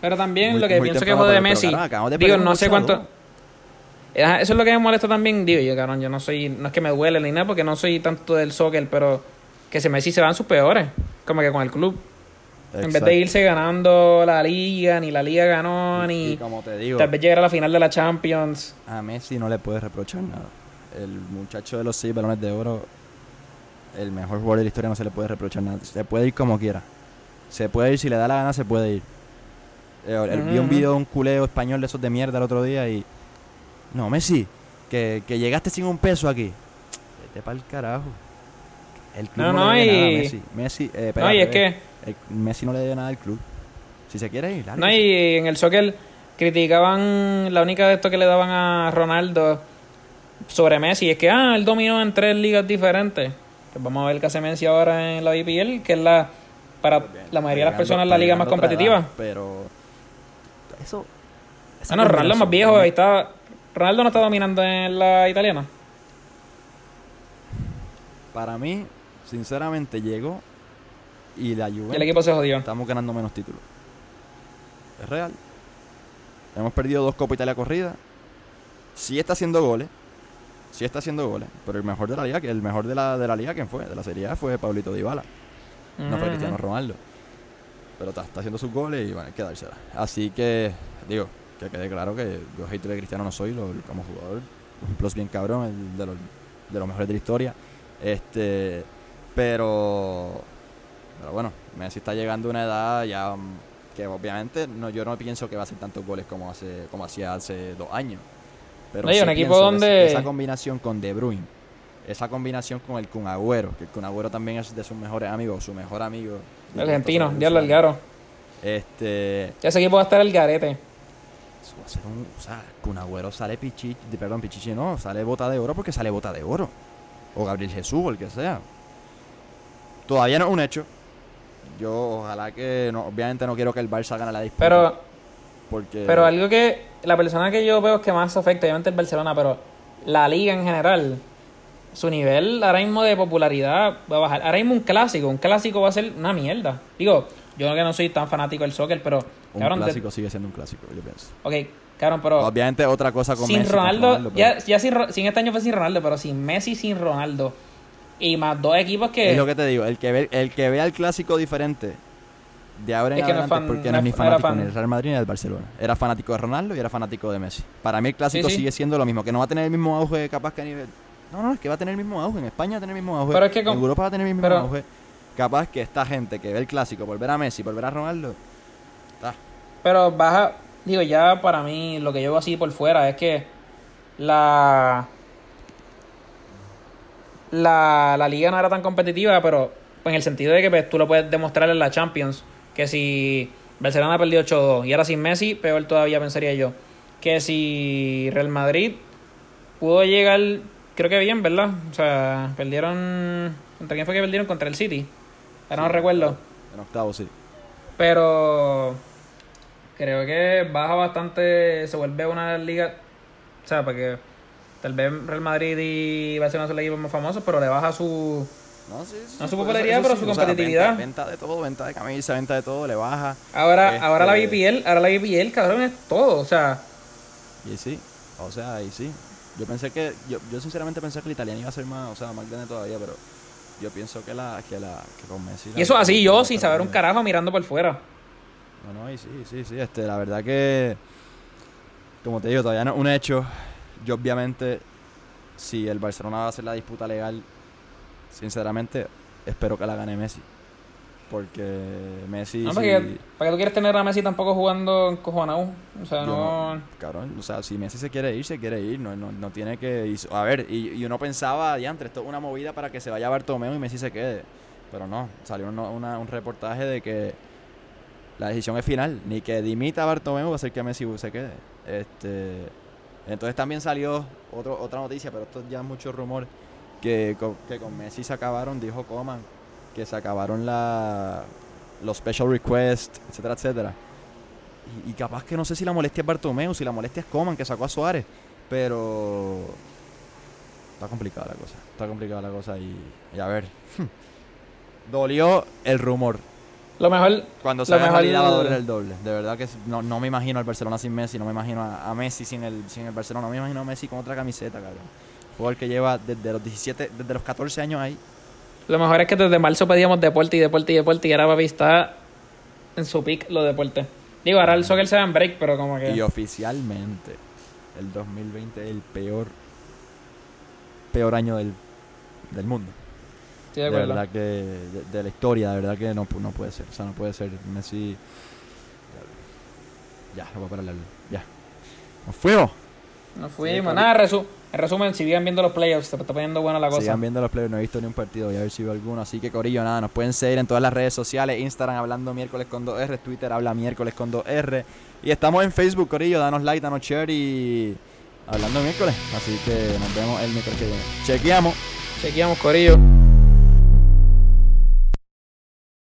Pero también Muy- lo que pienso que jode de para pero, Messi, digo, no sé cuánto... Eso es lo que me molesta también, digo yo, cabrón, yo no soy, no es que me duele ni nada, porque no soy tanto del soccer, pero que se Messi se van sus peores, como que con el club. En vez de irse ganando la liga, ni la liga ganó, ni y como te digo, tal vez llegar a la final de la Champions. a Messi no le puedes reprochar nada. El muchacho de los seis balones de oro, el mejor jugador de la historia, no se le puede reprochar nada. Se puede ir como quiera. Se puede ir, si le da la gana, se puede ir. Eh, él- Vi un video de un culeo español de esos de mierda el otro día y. No, Messi, que, que llegaste sin un peso aquí. Vete para el carajo. El club No, no, no, le debe nada a Messi. Messi, eh, No, y es espérate, que, el- Messi no le debe nada al club. Si se quiere ir, no, y en el soccer criticaban la única de esto que le daban a Ronaldo sobre Messi, es que, ah, él dominó en tres ligas diferentes. Pues vamos a ver qué hace Messi ahora en la BPL, que es la, para la mayoría de las personas, la liga más competitiva. edad, pero. Eso. esa Bueno, Ronaldo es más viejo, ¿no? ahí está. Ronaldo no está dominando en la italiana. Para mí, sinceramente, llegó y la Y el Juventus equipo se jodió. estamos ganando menos títulos. Es real. Hemos perdido dos Copa Italia corrida. Sí está haciendo goles. Sí está haciendo goles. Pero el mejor de la liga, que el mejor de la, de la liga, ¿quién fue? De la Serie A fue Pablito Dybala. No fue Ujú. Cristiano Ronaldo. Pero está, está haciendo sus goles y bueno, hay que dársela. Así que, digo, que quede claro que yo hater de Cristiano no soy lo- como jugador. Un plus bien cabrón, el de los, de los mejores de la historia. Este, pero, pero bueno, Messi está llegando a una edad ya mm, que obviamente no, yo no pienso que va a hacer tantos goles como hace como hacía hace dos años. Pero y sí un equipo donde- esa combinación con De Bruyne, esa combinación con el Kun Agüero, que el Kun Agüero también es de sus mejores amigos, su mejor amigo. Argentino, Diablo Suárez. Algaro. Este, Ese equipo va a estar el garete. Eso va a ser un. O sea, Kun Agüero sale Pichichi. Perdón, Pichichi no, sale bota de oro porque sale bota de oro. O Gabriel Jesús, o el que sea. Todavía no es un hecho. Yo, ojalá que. No, obviamente no quiero que el Barça gane la disputa. Pero, porque. pero algo que la persona que yo veo que más afecta, obviamente el Barcelona, pero la liga en general, su nivel ahora mismo de popularidad va a bajar. Ahora mismo un clásico, un clásico va a ser una mierda. Digo, yo que no soy tan fanático del soccer, pero un cabrón, clásico sigue siendo un clásico, yo pienso. ok, cabrón, pero Obviamente otra cosa con sin Messi, Ronaldo, pero ya, ya sin, sin este año fue sin Ronaldo, pero sin Messi, sin Ronaldo. Y más dos equipos que... Es lo que te digo, el que ve, el que vea el clásico diferente de ahora en Es que no es adelante, fan- porque no no es ni no fanático fan. ni del Real Madrid ni del Barcelona. Era fanático de Ronaldo y era fanático de Messi. Para mí el clásico Sí, sí. sigue siendo lo mismo, que no va a tener el mismo auge capaz que a nivel... No, no, es que va a tener el mismo auge. En España va a tener el mismo auge. Pero es que con- En Europa va a tener el mismo pero- auge. Capaz que esta gente que ve el clásico por ver a Messi, por ver a Ronaldo. Pero baja, digo, ya para mí lo que yo veo así por fuera es que la la, la liga no era tan competitiva, pero en el sentido de que pues, tú lo puedes demostrar en la Champions, que si Barcelona perdió 8-2 y ahora sin Messi, peor todavía pensaría yo, que si Real Madrid pudo llegar, creo que bien, ¿verdad? O sea, perdieron, ¿contra quién fue que perdieron? Contra el City, ahora no recuerdo. En octavo, sí. Pero creo que baja bastante, se vuelve una liga, o sea, porque tal vez Real Madrid y Barcelona son los equipos más famosos, pero le baja su... No, sí, sí, No su popularidad, pero sí, su o sea, competitividad. venta, venta de todo, venta de camisa, venta de todo, le baja. Ahora, Este- ahora la BPL, ahora la BPL, cabrón, es todo, o sea, Y sí, o sea, y sí. Yo pensé que, yo, yo sinceramente pensé que el italiano iba a ser más, o sea, más grande todavía, pero yo pienso que la, que la, que con Messi. la- y eso así yo, sin saber un carajo, mirando por fuera. No, no, y sí, sí, sí, este, la verdad que, como te digo, todavía no es un hecho. Yo obviamente, si el Barcelona va a hacer la disputa legal, sinceramente, espero que la gane Messi. Porque Messi, No, ¿Para qué tú quieres tener a Messi tampoco jugando en Cojonau? O sea, Yo no... Cabrón, o sea, si Messi se quiere ir, se quiere ir. No, no, no tiene que. a ver, y, y uno pensaba, diantre, esto es una movida para que se vaya Bartomeu y Messi se quede. Pero no, salió una- un reportaje de que la decisión es final. Ni que dimita a Bartomeu va a hacer que Messi se quede. Este, entonces también salió otro, otra noticia, pero esto ya es mucho rumor. Que con, que con Messi se acabaron, dijo Coman, que se acabaron la, los special requests, etcétera, etcétera. Y, y capaz que no sé si la molestia es Bartomeu, si la molestia es Coman, que sacó a Suárez. Pero. Está complicada la cosa. Está complicada la cosa. Y, y a ver. Dolió el rumor. Lo mejor... Cuando se realidad va a doler el doble. De verdad que no, no me imagino al Barcelona sin Messi. No me imagino a, a Messi sin el, sin el Barcelona. No me imagino a Messi con otra camiseta, cabrón. Jugador que lleva desde los 17, desde los 14 años ahí. Lo mejor es que desde marzo pedíamos deporte y deporte y deporte y ahora papi está en su pick los deportes. Digo, ahora el soccer se da en break, pero como que... Y oficialmente, el 2020 es el peor, peor año del, del mundo. Estoy De, de verdad que, de, de la historia, de verdad que no, no puede ser. O sea, no puede ser. Messi. Ya, no voy a parar la luz. Ya. Nos fuimos. Nos fuimos. Nada, resu- en resumen, si sigan viendo los playoffs, se está poniendo buena la cosa. Sigan viendo los players, no he visto ni un partido, voy a ver si veo alguno. Así que Corillo, nada, nos pueden seguir en todas las redes sociales, Instagram hablando miércoles con 2R, Twitter habla miércoles con 2R. Y estamos en Facebook, Corillo, danos like, danos share y hablando miércoles. Así que nos vemos el miércoles que viene. Chequeamos. Chequeamos, Corillo.